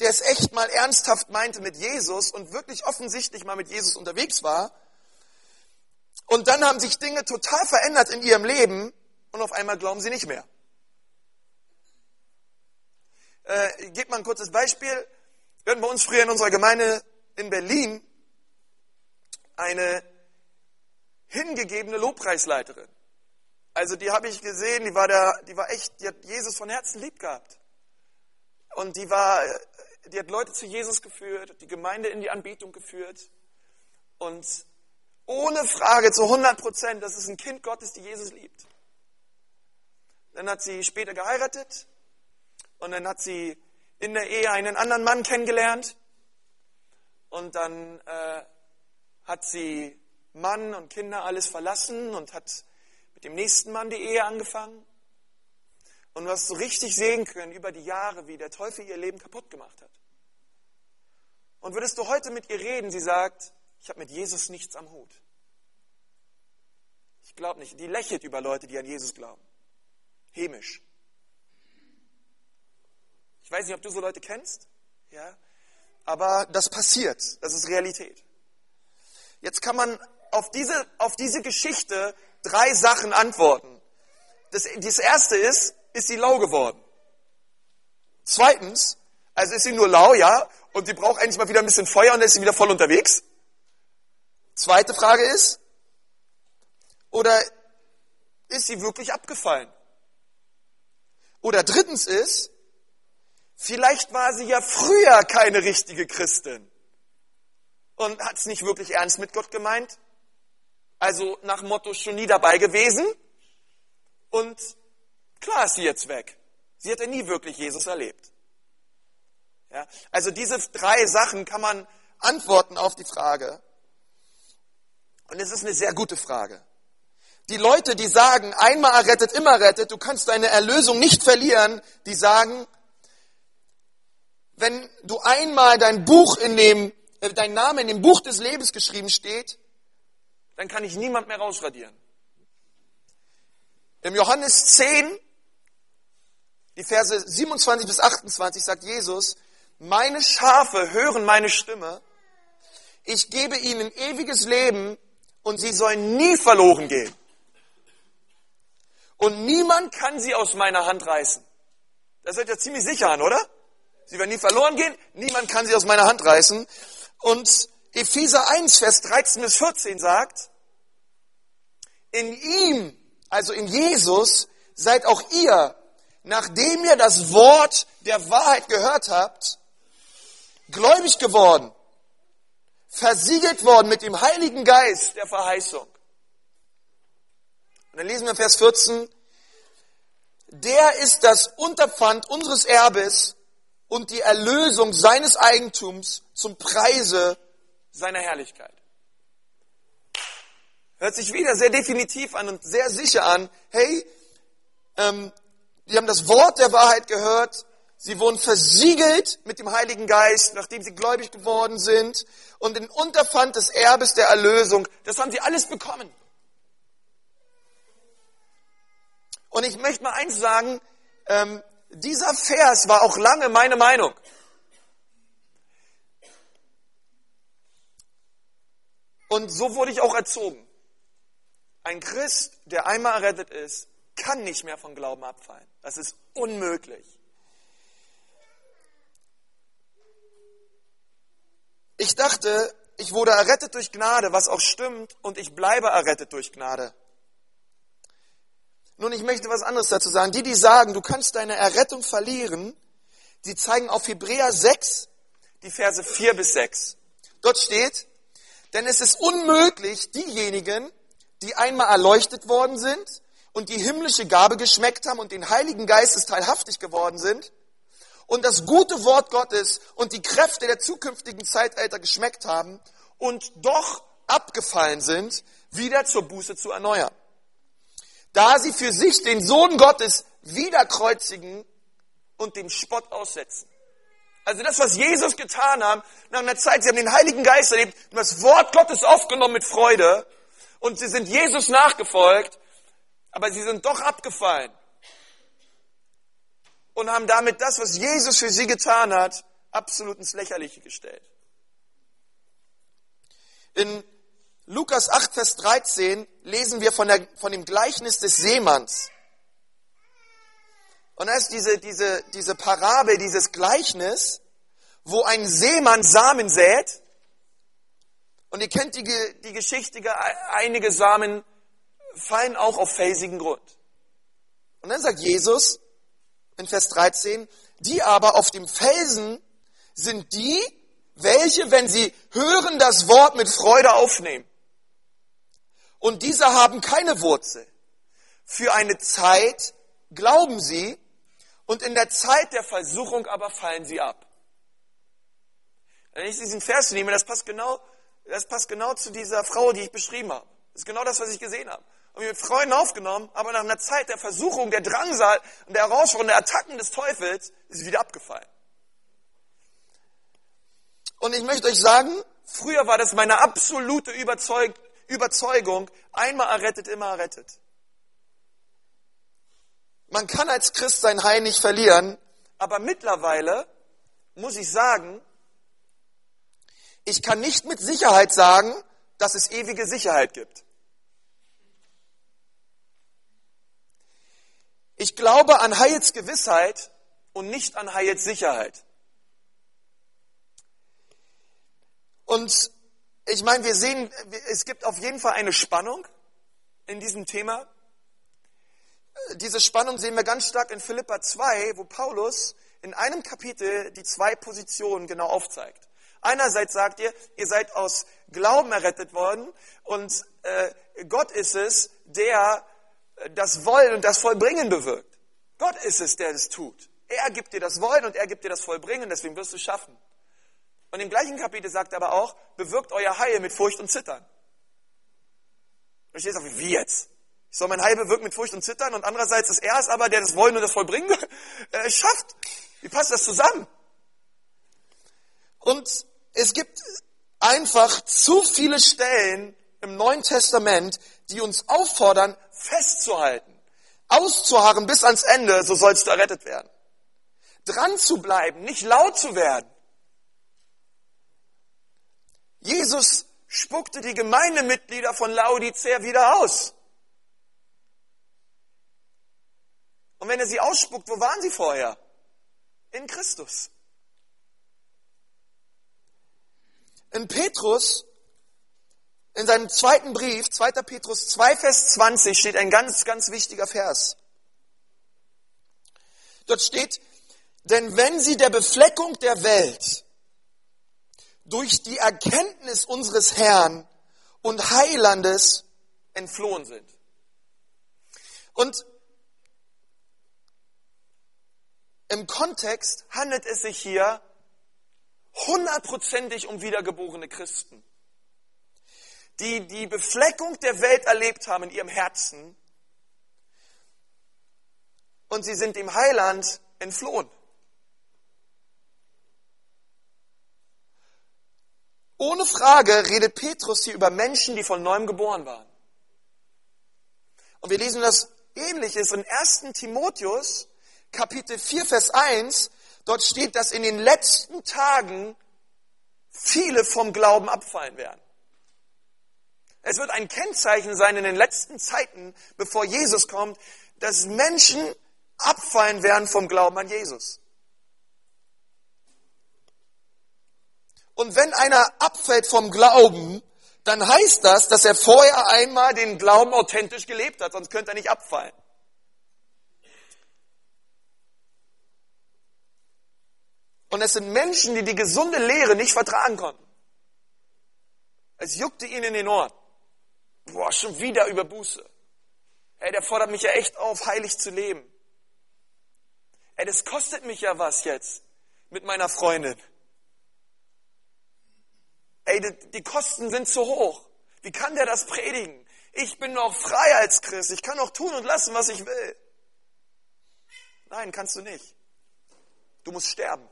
der es echt mal ernsthaft meinte mit Jesus und wirklich offensichtlich mal mit Jesus unterwegs war. Und dann haben sich Dinge total verändert in ihrem Leben und auf einmal glauben sie nicht mehr. Äh, ich gebe mal ein kurzes Beispiel. Wir hatten bei uns früher in unserer Gemeinde in Berlin eine hingegebene Lobpreisleiterin. Also die habe ich gesehen, die war, der, die war echt, die hat Jesus von Herzen lieb gehabt. Und die war, die hat Leute zu Jesus geführt, die Gemeinde in die Anbetung geführt. Und ohne Frage zu 100 Prozent, das ist ein Kind Gottes, die Jesus liebt. Dann hat sie später geheiratet und dann hat sie in der Ehe einen anderen Mann kennengelernt und dann äh, hat sie Mann und Kinder alles verlassen und hat mit dem nächsten Mann die Ehe angefangen. Und du hast so richtig sehen können über die Jahre, wie der Teufel ihr Leben kaputt gemacht hat. Und würdest du heute mit ihr reden, sie sagt, ich habe mit Jesus nichts am Hut. Ich glaube nicht. Die lächelt über Leute, die an Jesus glauben. Hämisch. Ich weiß nicht, ob du so Leute kennst, ja, aber das passiert. Das ist Realität. Jetzt kann man auf diese, auf diese Geschichte drei Sachen antworten. Das, das erste ist, ist sie lau geworden? Zweitens, also ist sie nur lau, ja, und die braucht eigentlich mal wieder ein bisschen Feuer und dann ist sie wieder voll unterwegs. Zweite Frage ist, oder ist sie wirklich abgefallen? Oder drittens ist, vielleicht war sie ja früher keine richtige Christin und hat es nicht wirklich ernst mit Gott gemeint also nach Motto schon nie dabei gewesen. Und klar ist sie jetzt weg. Sie hat ja nie wirklich Jesus erlebt. Ja, also diese drei Sachen kann man antworten auf die Frage. Und es ist eine sehr gute Frage. Die Leute, die sagen, einmal errettet, immer errettet, du kannst deine Erlösung nicht verlieren, die sagen, wenn du einmal dein Buch in dem, äh, dein Name in dem Buch des Lebens geschrieben steht, dann kann ich niemand mehr rausradieren. Im Johannes 10, die Verse 27 bis 28 sagt Jesus, meine Schafe hören meine Stimme, ich gebe ihnen ewiges Leben und sie sollen nie verloren gehen. Und niemand kann sie aus meiner Hand reißen. Das hört ja ziemlich sicher an, oder? Sie werden nie verloren gehen, niemand kann sie aus meiner Hand reißen. Und Epheser 1, Vers 13 bis 14 sagt, in ihm, also in Jesus, seid auch ihr, nachdem ihr das Wort der Wahrheit gehört habt, gläubig geworden, versiegelt worden mit dem Heiligen Geist der Verheißung. Und dann lesen wir Vers 14, der ist das Unterpfand unseres Erbes und die Erlösung seines Eigentums zum Preise seiner Herrlichkeit. Hört sich wieder sehr definitiv an und sehr sicher an. Hey, ähm, die haben das Wort der Wahrheit gehört. Sie wurden versiegelt mit dem Heiligen Geist, nachdem sie gläubig geworden sind. Und den Unterpfand des Erbes der Erlösung, das haben sie alles bekommen. Und ich möchte mal eins sagen, ähm, dieser Vers war auch lange meine Meinung. Und so wurde ich auch erzogen. Ein Christ, der einmal errettet ist, kann nicht mehr von Glauben abfallen. Das ist unmöglich. Ich dachte, ich wurde errettet durch Gnade, was auch stimmt, und ich bleibe errettet durch Gnade. Nun, ich möchte was anderes dazu sagen. Die, die sagen, du kannst deine Errettung verlieren, die zeigen auf Hebräer 6, die Verse 4 bis 6. Dort steht, denn es ist unmöglich, diejenigen, die einmal erleuchtet worden sind und die himmlische Gabe geschmeckt haben und den Heiligen Geistes teilhaftig geworden sind und das gute Wort Gottes und die Kräfte der zukünftigen Zeitalter geschmeckt haben und doch abgefallen sind, wieder zur Buße zu erneuern da sie für sich den Sohn Gottes wiederkreuzigen und dem Spott aussetzen. Also das, was Jesus getan haben, nach einer Zeit, sie haben den Heiligen Geist erlebt, das Wort Gottes aufgenommen mit Freude und sie sind Jesus nachgefolgt, aber sie sind doch abgefallen und haben damit das, was Jesus für sie getan hat, absolut ins Lächerliche gestellt. In Lukas 8, Vers 13 lesen wir von, der, von dem Gleichnis des Seemanns. Und da ist diese, diese, diese Parabel, dieses Gleichnis, wo ein Seemann Samen sät. Und ihr kennt die, die Geschichte, einige Samen fallen auch auf felsigen Grund. Und dann sagt Jesus in Vers 13, die aber auf dem Felsen sind die, welche, wenn sie hören, das Wort mit Freude aufnehmen und diese haben keine Wurzel. Für eine Zeit glauben sie und in der Zeit der Versuchung aber fallen sie ab. Wenn ich diesen Vers nehme, das passt genau, das passt genau zu dieser Frau, die ich beschrieben habe. Das ist genau das, was ich gesehen habe. Und mit Freunden aufgenommen, aber nach einer Zeit der Versuchung, der Drangsal und der Herausforderung, der Attacken des Teufels ist sie wieder abgefallen. Und ich möchte euch sagen, früher war das meine absolute Überzeugung, Überzeugung, einmal errettet, immer errettet. Man kann als Christ sein Heil nicht verlieren, aber mittlerweile muss ich sagen, ich kann nicht mit Sicherheit sagen, dass es ewige Sicherheit gibt. Ich glaube an Heilsgewissheit und nicht an Heilssicherheit. Und ich meine, wir sehen, es gibt auf jeden Fall eine Spannung in diesem Thema. Diese Spannung sehen wir ganz stark in Philippa 2, wo Paulus in einem Kapitel die zwei Positionen genau aufzeigt. Einerseits sagt ihr, ihr seid aus Glauben errettet worden und äh, Gott ist es, der das Wollen und das Vollbringen bewirkt. Gott ist es, der es tut. Er gibt dir das Wollen und er gibt dir das Vollbringen, deswegen wirst du es schaffen. Und im gleichen Kapitel sagt er aber auch, bewirkt euer Heil mit Furcht und Zittern. Verstehst du, wie jetzt? Ich soll mein Heil bewirken mit Furcht und Zittern und andererseits ist er es aber, der das Wollen und das Vollbringen äh, schafft. Wie passt das zusammen? Und es gibt einfach zu viele Stellen im Neuen Testament, die uns auffordern, festzuhalten, auszuharren bis ans Ende, so sollst du errettet werden. Dran zu bleiben, nicht laut zu werden. Jesus spuckte die Gemeindemitglieder von Laodicea wieder aus. Und wenn er sie ausspuckt, wo waren sie vorher? In Christus. In Petrus, in seinem zweiten Brief, 2. Petrus 2, Vers 20, steht ein ganz, ganz wichtiger Vers. Dort steht, denn wenn sie der Befleckung der Welt durch die Erkenntnis unseres Herrn und Heilandes entflohen sind. Und im Kontext handelt es sich hier hundertprozentig um wiedergeborene Christen, die die Befleckung der Welt erlebt haben in ihrem Herzen und sie sind dem Heiland entflohen. Ohne Frage redet Petrus hier über Menschen, die von neuem geboren waren. Und wir lesen das ähnliches in 1. Timotheus, Kapitel 4, Vers 1. Dort steht, dass in den letzten Tagen viele vom Glauben abfallen werden. Es wird ein Kennzeichen sein in den letzten Zeiten, bevor Jesus kommt, dass Menschen abfallen werden vom Glauben an Jesus. Und wenn einer abfällt vom Glauben, dann heißt das, dass er vorher einmal den Glauben authentisch gelebt hat, sonst könnte er nicht abfallen. Und es sind Menschen, die die gesunde Lehre nicht vertragen konnten. Es juckte ihnen in den Ohren. Boah, schon wieder über Buße. Hey, der fordert mich ja echt auf, heilig zu leben. Ey, das kostet mich ja was jetzt mit meiner Freundin. Ey, die, die Kosten sind zu hoch. Wie kann der das predigen? Ich bin noch frei als Christ. Ich kann noch tun und lassen, was ich will. Nein, kannst du nicht. Du musst sterben.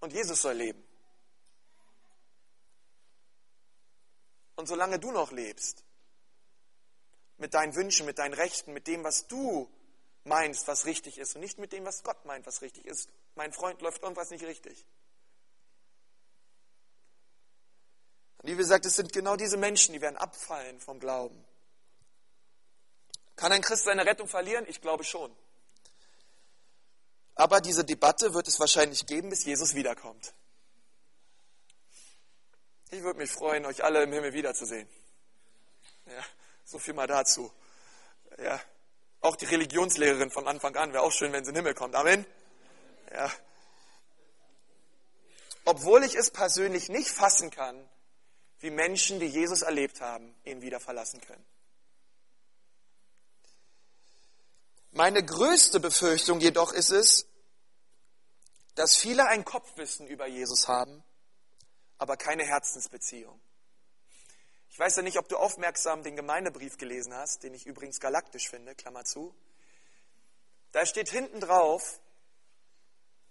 Und Jesus soll leben. Und solange du noch lebst, mit deinen Wünschen, mit deinen Rechten, mit dem, was du meinst, was richtig ist und nicht mit dem, was Gott meint, was richtig ist. Mein Freund läuft irgendwas nicht richtig. Und wie gesagt, es sind genau diese Menschen, die werden abfallen vom Glauben. Kann ein Christ seine Rettung verlieren? Ich glaube schon. Aber diese Debatte wird es wahrscheinlich geben, bis Jesus wiederkommt. Ich würde mich freuen, euch alle im Himmel wiederzusehen. Ja, so viel mal dazu. Ja, auch die Religionslehrerin von Anfang an wäre auch schön, wenn sie in den Himmel kommt. Amen. Ja. Obwohl ich es persönlich nicht fassen kann, wie Menschen, die Jesus erlebt haben, ihn wieder verlassen können. Meine größte Befürchtung jedoch ist es, dass viele ein Kopfwissen über Jesus haben, aber keine Herzensbeziehung. Ich weiß ja nicht, ob du aufmerksam den Gemeindebrief gelesen hast, den ich übrigens galaktisch finde, Klammer zu. Da steht hinten drauf,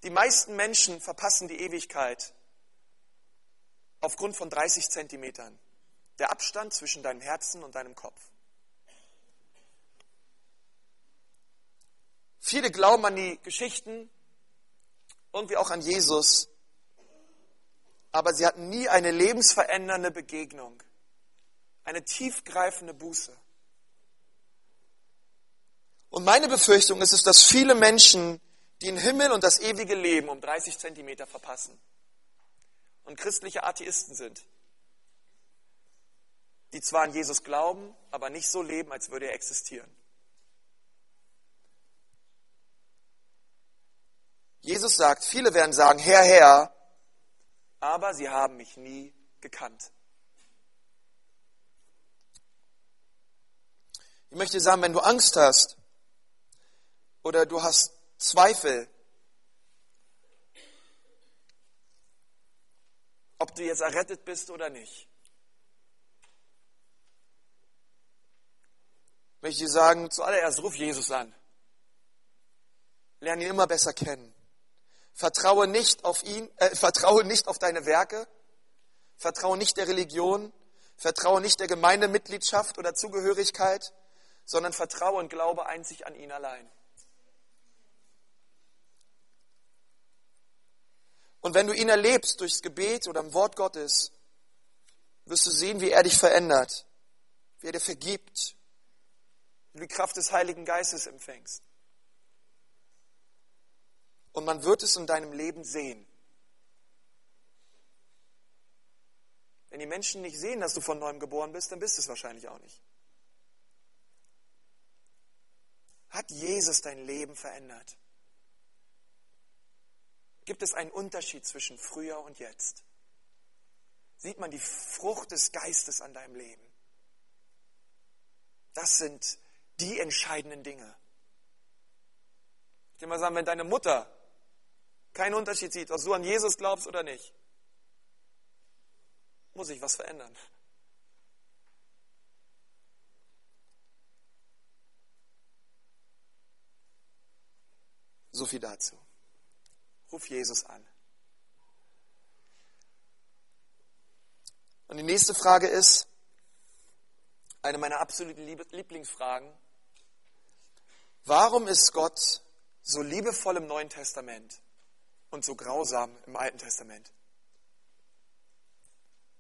die meisten Menschen verpassen die Ewigkeit aufgrund von 30 Zentimetern. Der Abstand zwischen deinem Herzen und deinem Kopf. Viele glauben an die Geschichten, und wie auch an Jesus, aber sie hatten nie eine lebensverändernde Begegnung, eine tiefgreifende Buße. Und meine Befürchtung ist es, dass viele Menschen den Himmel und das ewige Leben um 30 Zentimeter verpassen und christliche Atheisten sind, die zwar an Jesus glauben, aber nicht so leben, als würde er existieren. Jesus sagt, viele werden sagen, Herr, Herr, aber sie haben mich nie gekannt. Ich möchte sagen, wenn du Angst hast oder du hast Zweifel, ob du jetzt errettet bist oder nicht. Möchte ich sagen, zuallererst ruf Jesus an. Lerne ihn immer besser kennen. Vertraue nicht auf ihn, äh, vertraue nicht auf deine Werke, vertraue nicht der Religion, vertraue nicht der Gemeindemitgliedschaft oder Zugehörigkeit, sondern vertraue und glaube einzig an ihn allein. Und wenn du ihn erlebst durchs Gebet oder im Wort Gottes, wirst du sehen, wie er dich verändert, wie er dir vergibt, wie du die Kraft des Heiligen Geistes empfängst. Und man wird es in deinem Leben sehen. die Menschen nicht sehen, dass du von neuem geboren bist, dann bist du es wahrscheinlich auch nicht. Hat Jesus dein Leben verändert? Gibt es einen Unterschied zwischen früher und jetzt? Sieht man die Frucht des Geistes an deinem Leben? Das sind die entscheidenden Dinge. Ich will mal sagen, wenn deine Mutter keinen Unterschied sieht, ob du an Jesus glaubst oder nicht, muss sich was verändern. So viel dazu. Ruf Jesus an. Und die nächste Frage ist, eine meiner absoluten Lieblingsfragen. Warum ist Gott so liebevoll im Neuen Testament und so grausam im Alten Testament?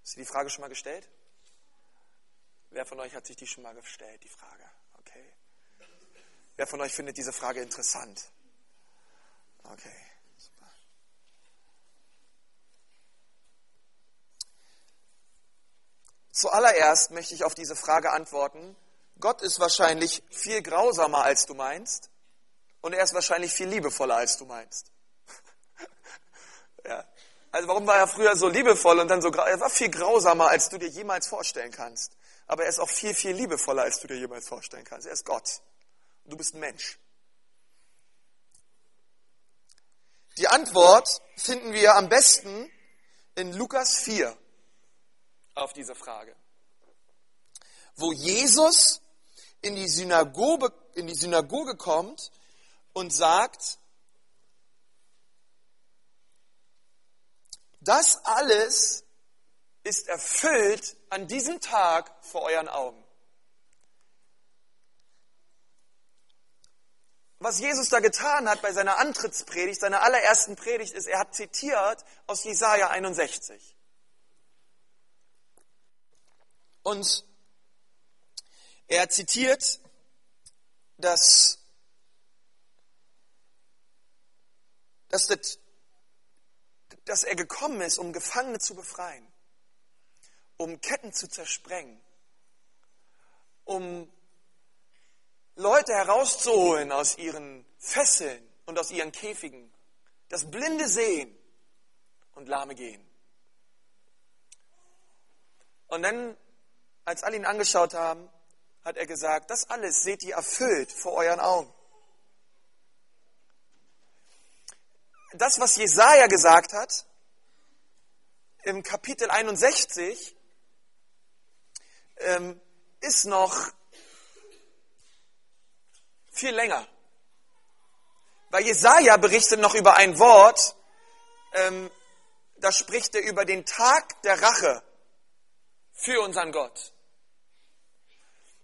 Hast du die Frage schon mal gestellt? Wer von euch hat sich die schon mal gestellt, die Frage? Okay. Wer von euch findet diese Frage interessant? Okay, super. Zuallererst möchte ich auf diese Frage antworten. Gott ist wahrscheinlich viel grausamer, als du meinst. Und er ist wahrscheinlich viel liebevoller, als du meinst. Ja. Also warum war er früher so liebevoll und dann so, er war viel grausamer, als du dir jemals vorstellen kannst. Aber er ist auch viel, viel liebevoller, als du dir jemals vorstellen kannst. Er ist Gott. Du bist ein Mensch. Die Antwort finden wir am besten in Lukas 4 auf diese Frage, wo Jesus in die Synagoge, in die Synagoge kommt und sagt, das alles ist erfüllt an diesem Tag vor euren Augen. was Jesus da getan hat bei seiner Antrittspredigt, seiner allerersten Predigt, ist, er hat zitiert aus Jesaja 61. Und er zitiert, dass, dass, das, dass er gekommen ist, um Gefangene zu befreien, um Ketten zu zersprengen, um Leute herauszuholen aus ihren Fesseln und aus ihren Käfigen, das Blinde sehen und Lahme gehen. Und dann, als alle ihn angeschaut haben, hat er gesagt, das alles seht ihr erfüllt vor euren Augen. Das, was Jesaja gesagt hat, im Kapitel 61, ähm, ist noch viel länger. Weil Jesaja berichtet noch über ein Wort, ähm, da spricht er über den Tag der Rache für unseren Gott.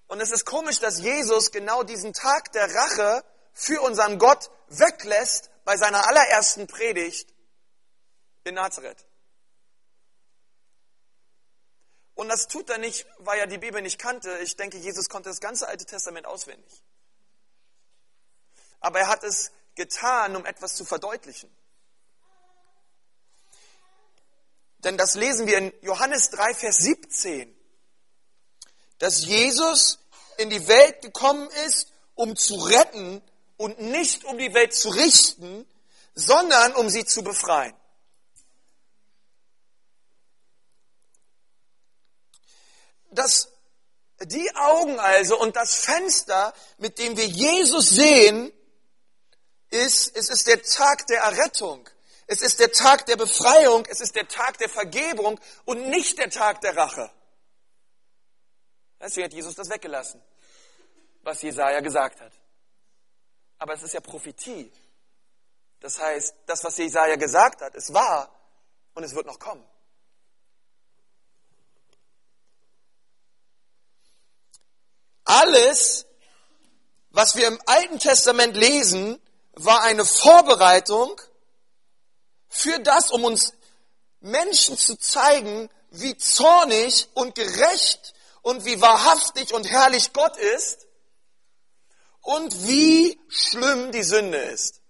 Und es ist komisch, dass Jesus genau diesen Tag der Rache für unseren Gott weglässt bei seiner allerersten Predigt in Nazareth. Und das tut er nicht, weil er die Bibel nicht kannte. Ich denke, Jesus konnte das ganze Alte Testament auswendig aber er hat es getan, um etwas zu verdeutlichen. Denn das lesen wir in Johannes 3, Vers 17, dass Jesus in die Welt gekommen ist, um zu retten und nicht um die Welt zu richten, sondern um sie zu befreien. Das, die Augen also und das Fenster, mit dem wir Jesus sehen, ist, es ist der Tag der Errettung. Es ist der Tag der Befreiung. Es ist der Tag der Vergebung und nicht der Tag der Rache. Deswegen hat Jesus das weggelassen, was Jesaja gesagt hat. Aber es ist ja Prophetie. Das heißt, das, was Jesaja gesagt hat, ist wahr und es wird noch kommen. Alles, was wir im Alten Testament lesen, war eine Vorbereitung für das, um uns Menschen zu zeigen, wie zornig und gerecht und wie wahrhaftig und herrlich Gott ist und wie schlimm die Sünde ist.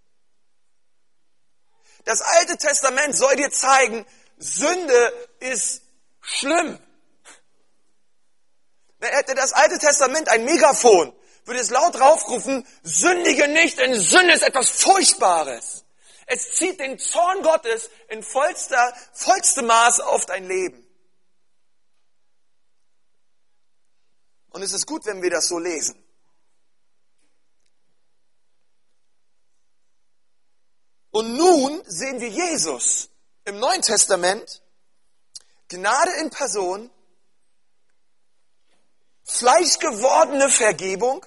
Das Alte Testament soll dir zeigen, Sünde ist schlimm. Hätte das Alte Testament ein Megafon, würde es laut raufrufen, sündige nicht, denn Sünde ist etwas Furchtbares. Es zieht den Zorn Gottes in vollster, vollstem Maß auf dein Leben. Und es ist gut, wenn wir das so lesen. Und nun sehen wir Jesus im Neuen Testament, Gnade in Person, fleischgewordene Vergebung,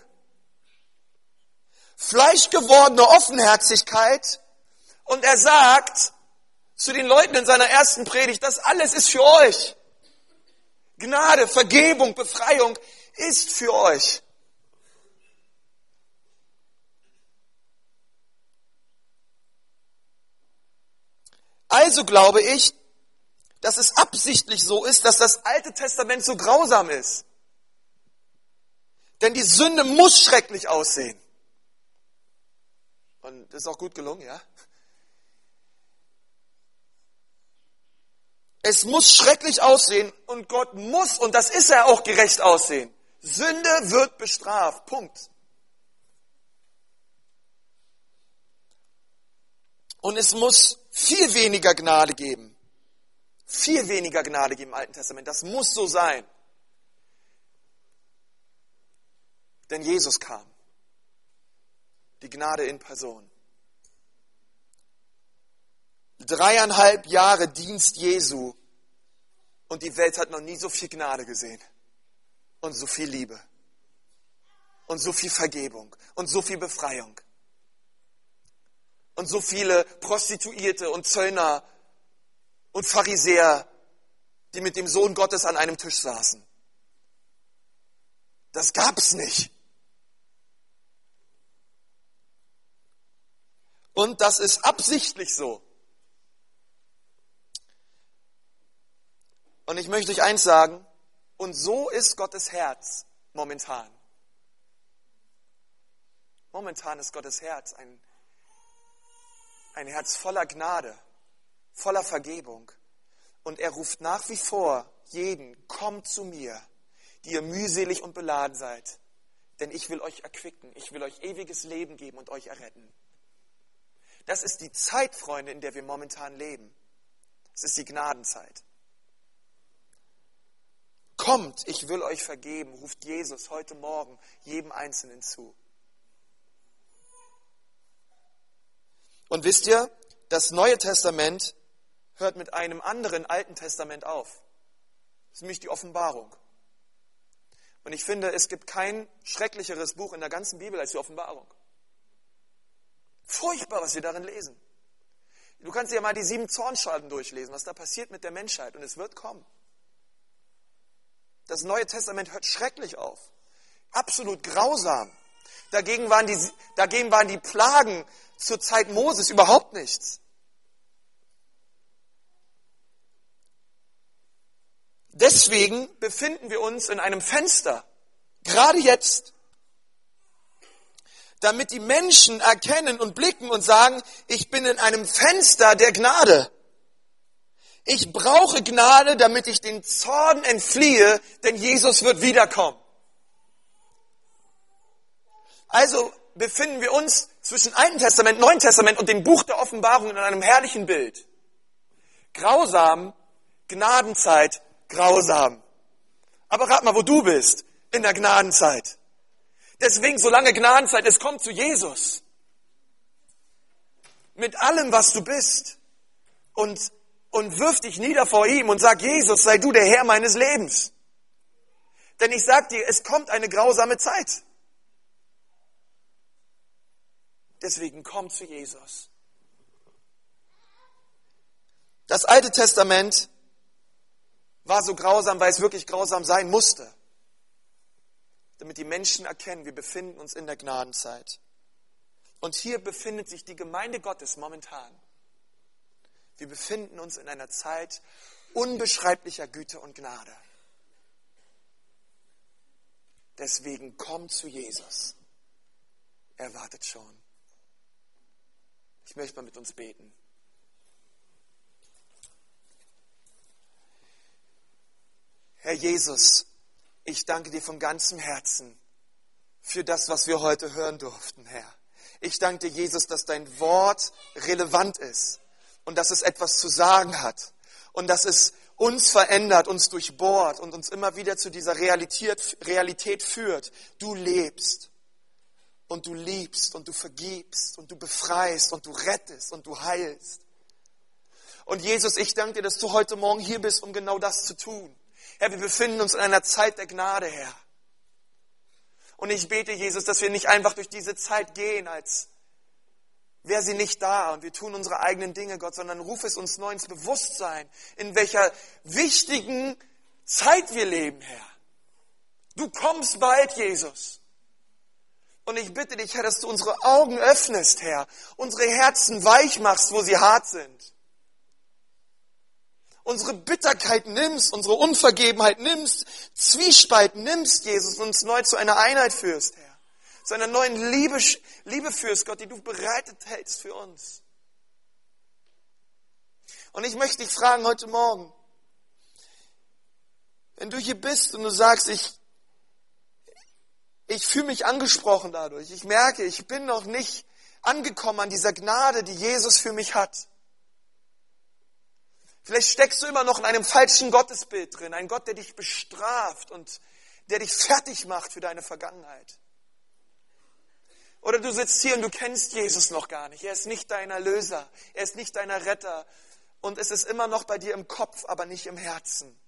fleischgewordene Offenherzigkeit und er sagt zu den Leuten in seiner ersten Predigt, das alles ist für euch. Gnade, Vergebung, Befreiung ist für euch. Also glaube ich, dass es absichtlich so ist, dass das Alte Testament so grausam ist. Denn die Sünde muss schrecklich aussehen. Und das ist auch gut gelungen, ja? Es muss schrecklich aussehen und Gott muss, und das ist er auch gerecht aussehen. Sünde wird bestraft. Punkt. Und es muss viel weniger Gnade geben. Viel weniger Gnade geben im Alten Testament. Das muss so sein. Denn Jesus kam. Die Gnade in Person. Dreieinhalb Jahre Dienst Jesu und die Welt hat noch nie so viel Gnade gesehen und so viel Liebe und so viel Vergebung und so viel Befreiung und so viele Prostituierte und Zöllner und Pharisäer, die mit dem Sohn Gottes an einem Tisch saßen. Das gab's nicht. Und das ist absichtlich so. Und ich möchte euch eins sagen, und so ist Gottes Herz momentan. Momentan ist Gottes Herz ein, ein Herz voller Gnade, voller Vergebung. Und er ruft nach wie vor jeden, kommt zu mir, die ihr mühselig und beladen seid. Denn ich will euch erquicken, ich will euch ewiges Leben geben und euch erretten. Das ist die Zeit, Freunde, in der wir momentan leben. Es ist die Gnadenzeit. Kommt, ich will euch vergeben, ruft Jesus heute Morgen jedem Einzelnen zu. Und wisst ihr, das Neue Testament hört mit einem anderen Alten Testament auf. Das ist nämlich die Offenbarung. Und ich finde, es gibt kein schrecklicheres Buch in der ganzen Bibel als die Offenbarung. Furchtbar, was wir darin lesen. Du kannst dir ja mal die sieben Zornschalten durchlesen, was da passiert mit der Menschheit. Und es wird kommen. Das Neue Testament hört schrecklich auf. Absolut grausam. Dagegen waren die, dagegen waren die Plagen zur Zeit Moses überhaupt nichts. Deswegen befinden wir uns in einem Fenster, gerade jetzt, damit die Menschen erkennen und blicken und sagen, ich bin in einem Fenster der Gnade. Ich brauche Gnade, damit ich den Zorn entfliehe, denn Jesus wird wiederkommen. Also befinden wir uns zwischen Alten Testament, Neuen Testament und dem Buch der Offenbarung in einem herrlichen Bild. Grausam, Gnadenzeit, grausam. Aber rat mal, wo du bist in der Gnadenzeit. Deswegen, solange Gnadenzeit ist, komm zu Jesus. Mit allem, was du bist. Und, und wirf dich nieder vor ihm und sag, Jesus, sei du der Herr meines Lebens. Denn ich sag dir, es kommt eine grausame Zeit. Deswegen komm zu Jesus. Das Alte Testament war so grausam, weil es wirklich grausam sein musste. Damit die Menschen erkennen, wir befinden uns in der Gnadenzeit. Und hier befindet sich die Gemeinde Gottes momentan. Wir befinden uns in einer Zeit unbeschreiblicher Güte und Gnade. Deswegen komm zu Jesus. Er wartet schon. Ich möchte mal mit uns beten. Herr Jesus, ich danke dir von ganzem Herzen für das, was wir heute hören durften, Herr. Ich danke dir, Jesus, dass dein Wort relevant ist und dass es etwas zu sagen hat und dass es uns verändert, uns durchbohrt und uns immer wieder zu dieser Realität, Realität führt. Du lebst und du liebst und du vergibst und du befreist und du rettest und du heilst. Und Jesus, ich danke dir, dass du heute Morgen hier bist, um genau das zu tun. Herr, wir befinden uns in einer Zeit der Gnade, Herr. Und ich bete, Jesus, dass wir nicht einfach durch diese Zeit gehen, als wäre sie nicht da und wir tun unsere eigenen Dinge, Gott, sondern ruf es uns neu ins Bewusstsein, in welcher wichtigen Zeit wir leben, Herr. Du kommst bald, Jesus. Und ich bitte dich, Herr, dass du unsere Augen öffnest, Herr, unsere Herzen weich machst, wo sie hart sind. Unsere Bitterkeit nimmst, unsere Unvergebenheit nimmst, Zwiespalt nimmst, Jesus, und uns neu zu einer Einheit führst, Herr. Zu einer neuen Liebe, Liebe führst, Gott, die du bereitet hältst für uns. Und ich möchte dich fragen heute Morgen, wenn du hier bist und du sagst, ich, ich fühle mich angesprochen dadurch. Ich merke, ich bin noch nicht angekommen an dieser Gnade, die Jesus für mich hat. Vielleicht steckst du immer noch in einem falschen Gottesbild drin, ein Gott, der dich bestraft und der dich fertig macht für deine Vergangenheit. Oder du sitzt hier und du kennst Jesus noch gar nicht. Er ist nicht dein Erlöser, er ist nicht dein Retter und es ist immer noch bei dir im Kopf, aber nicht im Herzen.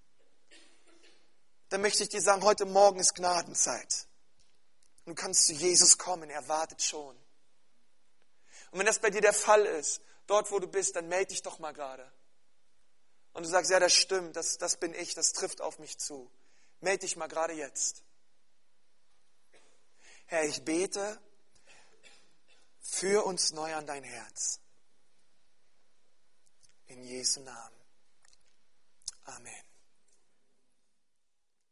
Dann möchte ich dir sagen, heute Morgen ist Gnadenzeit. Du kannst zu Jesus kommen, er wartet schon. Und wenn das bei dir der Fall ist, dort wo du bist, dann melde dich doch mal gerade. Und du sagst, ja, das stimmt, das, das bin ich, das trifft auf mich zu. Melde dich mal gerade jetzt. Herr, ich bete, für uns neu an dein Herz. In Jesu Namen. Amen.